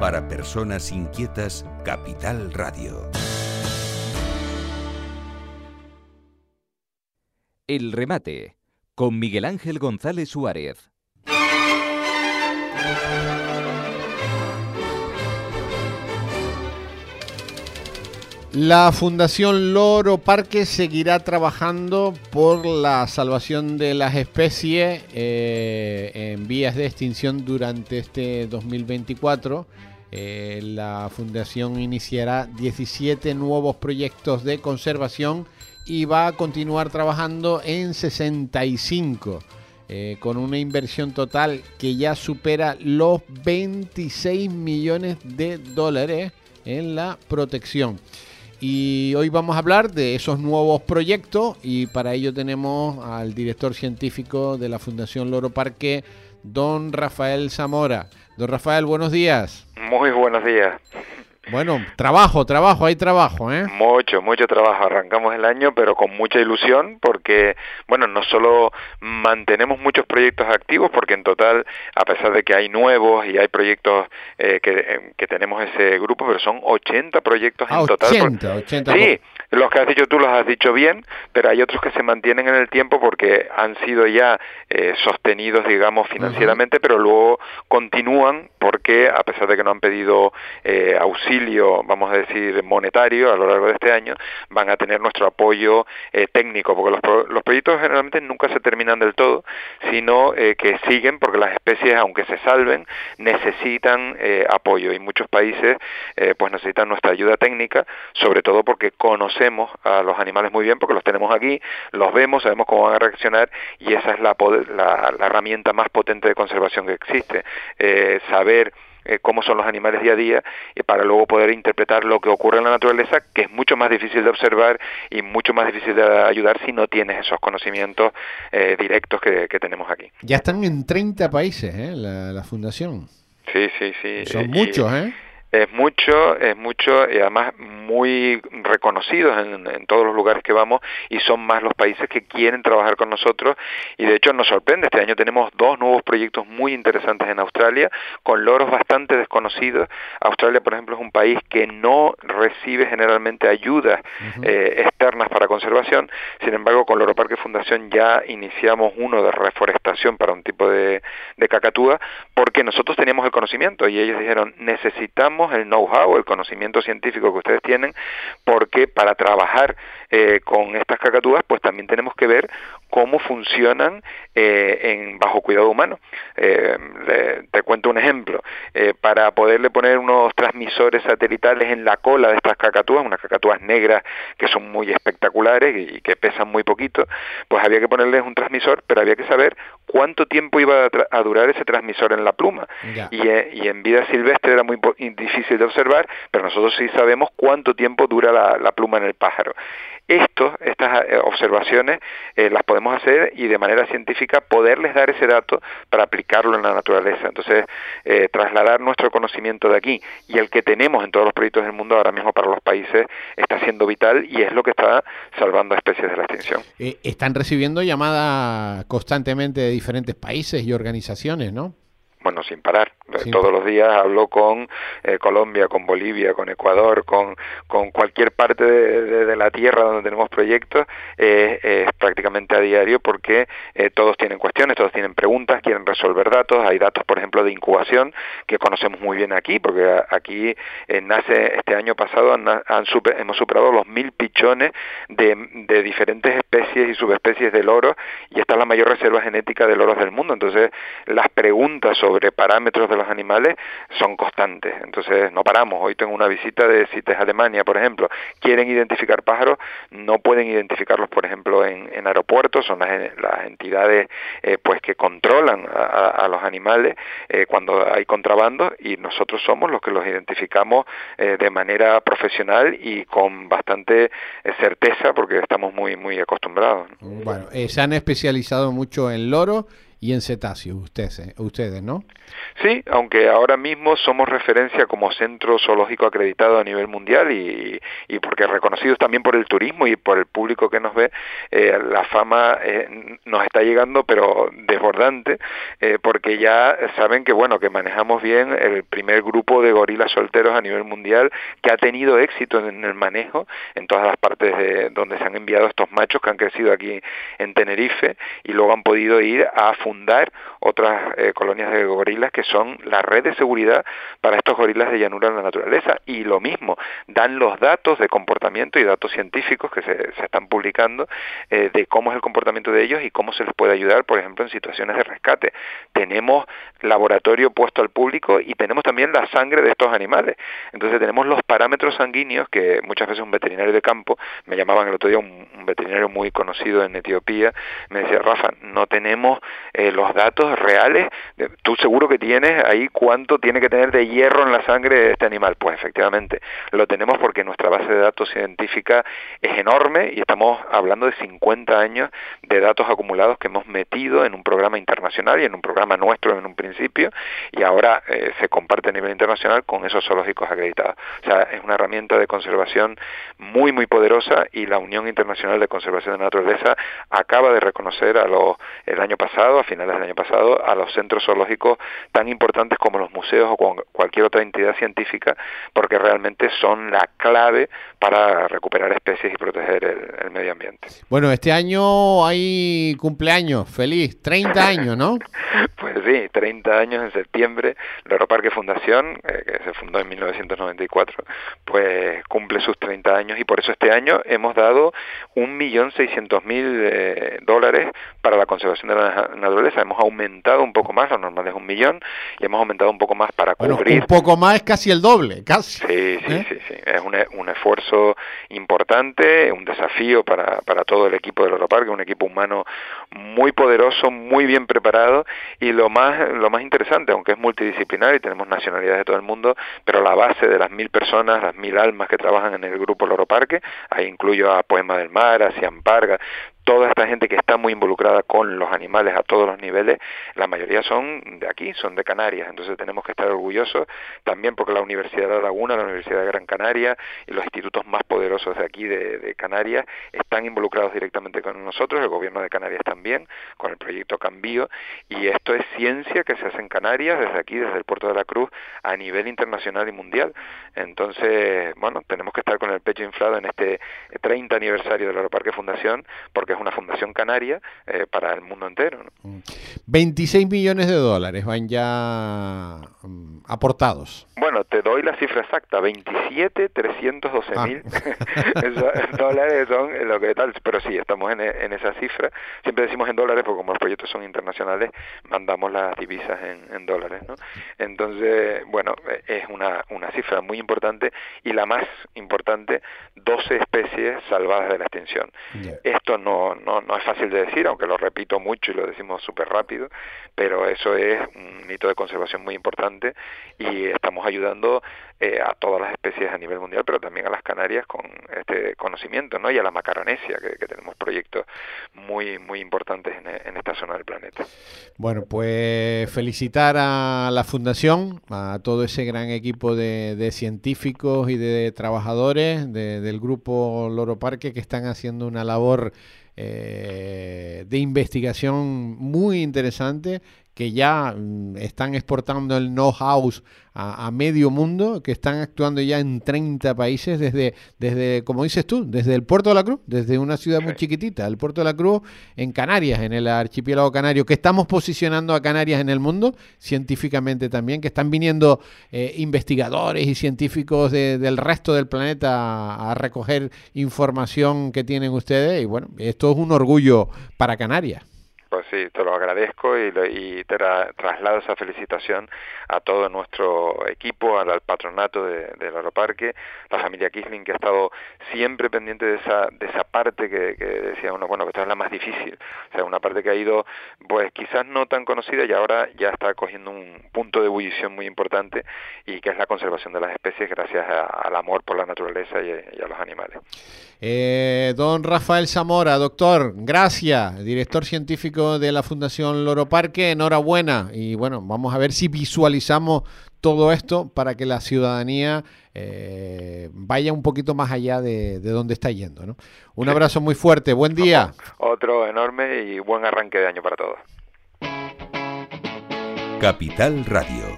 Para personas inquietas, Capital Radio. El remate con Miguel Ángel González Suárez. La Fundación Loro Parque seguirá trabajando por la salvación de las especies eh, en vías de extinción durante este 2024. Eh, la Fundación iniciará 17 nuevos proyectos de conservación y va a continuar trabajando en 65. Eh, con una inversión total que ya supera los 26 millones de dólares en la protección. Y hoy vamos a hablar de esos nuevos proyectos y para ello tenemos al director científico de la Fundación Loro Parque, don Rafael Zamora. Don Rafael, buenos días. Muy buenos días. Bueno, trabajo, trabajo, hay trabajo, ¿eh? Mucho, mucho trabajo. Arrancamos el año, pero con mucha ilusión, porque, bueno, no solo mantenemos muchos proyectos activos, porque en total, a pesar de que hay nuevos y hay proyectos eh, que, eh, que, tenemos ese grupo, pero son 80 proyectos en ah, total. 80, 80. Sí, los que has dicho tú los has dicho bien, pero hay otros que se mantienen en el tiempo porque han sido ya eh, sostenidos, digamos, financieramente, pero luego continúan porque, a pesar de que no han pedido eh, auxilio, vamos a decir, monetario a lo largo de este año, van a tener nuestro apoyo eh, técnico, porque los, los, proyectos generalmente nunca se terminan del todo, sino que siguen porque las especies, aunque se salven, necesitan apoyo. Y muchos países pues necesitan nuestra ayuda técnica, sobre todo porque conocemos a los animales muy bien, porque los tenemos aquí, los vemos, sabemos cómo van a reaccionar y esa es la, la, la herramienta más potente de conservación que existe, eh, saber eh, cómo son los animales día a día y para luego poder interpretar lo que ocurre en la naturaleza, que es mucho más difícil de observar y mucho más difícil de ayudar si no tienes esos conocimientos eh, directos que, que, tenemos aquí. Ya están en 30 países ¿eh? la, la fundación. Sí, sí, sí. Son muchos, ¿eh? Es mucho, es mucho y además muy reconocidos en, en, todos los lugares que vamos y son más los países que quieren trabajar con nosotros y de hecho nos sorprende, este año tenemos dos nuevos proyectos muy interesantes en Australia con loros bastante desconocidos. Australia, por ejemplo, es un país que no recibe generalmente ayudas uh -huh. eh, externas para conservación, sin embargo con Loro Parque Fundación ya iniciamos uno de reforestación para un tipo de, de cacatúa porque nosotros teníamos el conocimiento y ellos dijeron necesitamos el know-how, el conocimiento científico que ustedes tienen, porque para trabajar eh, con estas cacatúas, pues también tenemos que ver cómo funcionan eh, en bajo cuidado humano. Eh, le, te cuento un ejemplo. Para poderle poner unos transmisores satelitales en la cola de estas cacatúas, unas cacatúas negras que son muy espectaculares y, y que pesan muy poquito, pues había que ponerles un transmisor, pero había que saber cuánto tiempo iba a, a durar ese transmisor en la pluma. Y, y, en vida silvestre era muy difícil de observar, pero nosotros sí sabemos cuánto tiempo dura la, la pluma en el pájaro. Esto, estas observaciones eh, las podemos hacer y de manera científica poderles dar ese dato para aplicarlo en la naturaleza. Entonces, eh, trasladar nuestro conocimiento de aquí y el que tenemos en todos los proyectos del mundo ahora mismo para los países está siendo vital y es lo que está salvando a especies de la extinción. Eh, están recibiendo llamadas constantemente de diferentes países y organizaciones, ¿no? Bueno, sin parar. Sí. Todos los días hablo con eh, Colombia, con Bolivia, con Ecuador, con, con cualquier parte de, de, de, la tierra donde tenemos proyectos, eh, eh, prácticamente a diario porque eh, todos tienen cuestiones, todos tienen preguntas, quieren resolver datos. Hay datos, por ejemplo, de incubación que conocemos muy bien aquí, porque aquí eh, nace este año pasado han, han super, hemos superado los mil pichones de, de diferentes especies y subespecies de loros y esta es la mayor reserva genética de loros del mundo. Entonces, las preguntas sobre sobre parámetros de los animales son constantes. Entonces no paramos. Hoy tengo una visita de CITES Alemania, por ejemplo. Quieren identificar pájaros, no pueden identificarlos, por ejemplo, en, aeropuertos. Son las, las entidades eh, pues que controlan a, los animales eh, cuando hay contrabando y nosotros somos los que los identificamos eh, de manera profesional y con bastante certeza porque estamos muy muy acostumbrados. Bueno, se han especializado mucho en loro y en cetáceos, ustedes, eh, ustedes, ¿no? Sí, aunque ahora mismo somos referencia como centro zoológico acreditado a nivel mundial y, y porque reconocidos también por el turismo y por el público que nos ve, eh, la fama eh, nos está llegando pero desbordante porque ya saben que bueno que manejamos bien el primer grupo de gorilas solteros a nivel mundial que ha tenido éxito en el manejo en todas las partes de donde se han enviado estos machos que han crecido aquí en Tenerife y luego han podido ir a fundar otras colonias de gorilas que son la red de seguridad para estos gorilas de llanura en la naturaleza. Y lo mismo, dan los datos de comportamiento y datos científicos que se, se están publicando eh, de cómo es el comportamiento de ellos y cómo se les puede ayudar, por ejemplo, en situaciones de rescate. Tenemos laboratorio puesto al público y tenemos también la sangre de estos animales. Entonces tenemos los parámetros sanguíneos que muchas veces un veterinario de campo, me llamaban el otro día un, veterinario muy conocido en Etiopía, me decía, Rafa, no tenemos eh, los datos reales, tú seguro que tienes ahí cuánto tiene que tener de hierro en la sangre de este animal. Pues efectivamente, lo tenemos porque nuestra base de datos científica es enorme y estamos hablando de 50 años de datos acumulados que hemos metido en un programa internacional y en un programa nuestro en un principio y ahora eh, se comparte a nivel internacional con esos zoológicos acreditados. O sea, es una herramienta de conservación muy, muy poderosa y la Unión Internacional de Conservación de la Naturaleza acaba de reconocer a los, el año pasado, finales del año pasado, a los centros zoológicos tan importantes como los museos o cualquier otra entidad científica, porque realmente son la clave para recuperar especies y proteger el, medio ambiente. Bueno, este año hay cumpleaños, feliz, 30 años, ¿no? pues sí, 30 años en septiembre, el Aeroparque Fundación, eh, que se fundó en 1994, pues cumple sus 30 años y por eso este año hemos dado 1.600.000 eh, dólares para la conservación de la naturaleza. Hemos aumentado un poco más, lo normal es un millón, y hemos aumentado un poco más para cubrir. Un poco más es casi el doble, casi. Sí, sí, ¿Eh? sí, sí. Es un, un, esfuerzo importante, un desafío para, para todo el equipo del Aeroparque, un equipo humano muy poderoso, muy bien preparado, y lo más, lo más interesante, aunque es multidisciplinar y tenemos nacionalidades de todo el mundo, pero la base de las mil personas, las mil almas que trabajan en el grupo Loro Parque, ahí incluyo a Poema del Mar, a Ciamparga, toda esta gente que está muy involucrada con los animales a todos los niveles, la mayoría son de aquí, son de Canarias, entonces tenemos que estar orgullosos también porque la Universidad de La Laguna, la Universidad de Gran Canaria y los institutos más poderosos de aquí de, de Canarias están involucrados directamente con nosotros, el gobierno de Canarias también, con el proyecto Cambio, y esto es ciencia que se hace en Canarias, desde aquí, desde el puerto de la Cruz, a nivel internacional y mundial. Entonces, bueno, tenemos que estar con el pecho inflado en este 30 aniversario del Aeroparque Fundación, porque es una fundación canaria eh, para el mundo entero. 26 millones de dólares van ya mm, aportados. Bueno, te doy la cifra exacta, 27 312 ah. mil dólares son lo que tal, pero sí, estamos en, en, esa cifra. Siempre decimos en dólares porque como los proyectos son internacionales, mandamos las divisas en, en dólares, ¿no? Entonces, bueno, es una, una cifra muy importante y la más importante, 12 especies salvadas de la extinción. Esto no, no, no es fácil de decir, aunque lo repito mucho y lo decimos súper rápido, pero eso es un hito de conservación muy importante y estamos ayudando eh, a todas las especies a nivel mundial, pero también a las Canarias con este conocimiento, ¿no? Y a la Macaronesia, que, tenemos proyectos muy, muy importantes en, esta zona del planeta. Bueno, pues felicitar a la Fundación, a todo ese gran equipo de, científicos y de trabajadores del grupo Loro Parque que están haciendo una labor eh, de investigación muy interesante que ya mm, están exportando el know-how a, medio mundo, que están actuando ya en 30 países desde, desde, como dices tú, desde el Puerto de la Cruz, desde una ciudad muy chiquitita, el Puerto de la Cruz en Canarias, en el archipiélago canario, que estamos posicionando a Canarias en el mundo, científicamente también, que están viniendo eh, investigadores y científicos del resto del planeta a, a recoger información que tienen ustedes, y bueno, esto es un orgullo para Canarias. Pues sí, te lo agradezco y, y te traslado esa felicitación a todo nuestro equipo, al, patronato de, del Aeroparque, la familia Kisling que ha estado siempre pendiente de esa, de esa parte que, decía uno, bueno, que esta es la más difícil, o sea, una parte que ha ido, pues quizás no tan conocida y ahora ya está cogiendo un punto de ebullición muy importante y que es la conservación de las especies gracias al amor por la naturaleza y, y a los animales. Eh, don Rafael Zamora, doctor, gracias, director científico de la Fundación Loro Parque. Enhorabuena y bueno, vamos a ver si visualizamos todo esto para que la ciudadanía eh, vaya un poquito más allá de, de donde está yendo. ¿no? Un abrazo muy fuerte, buen día. Otro enorme y buen arranque de año para todos. Capital Radio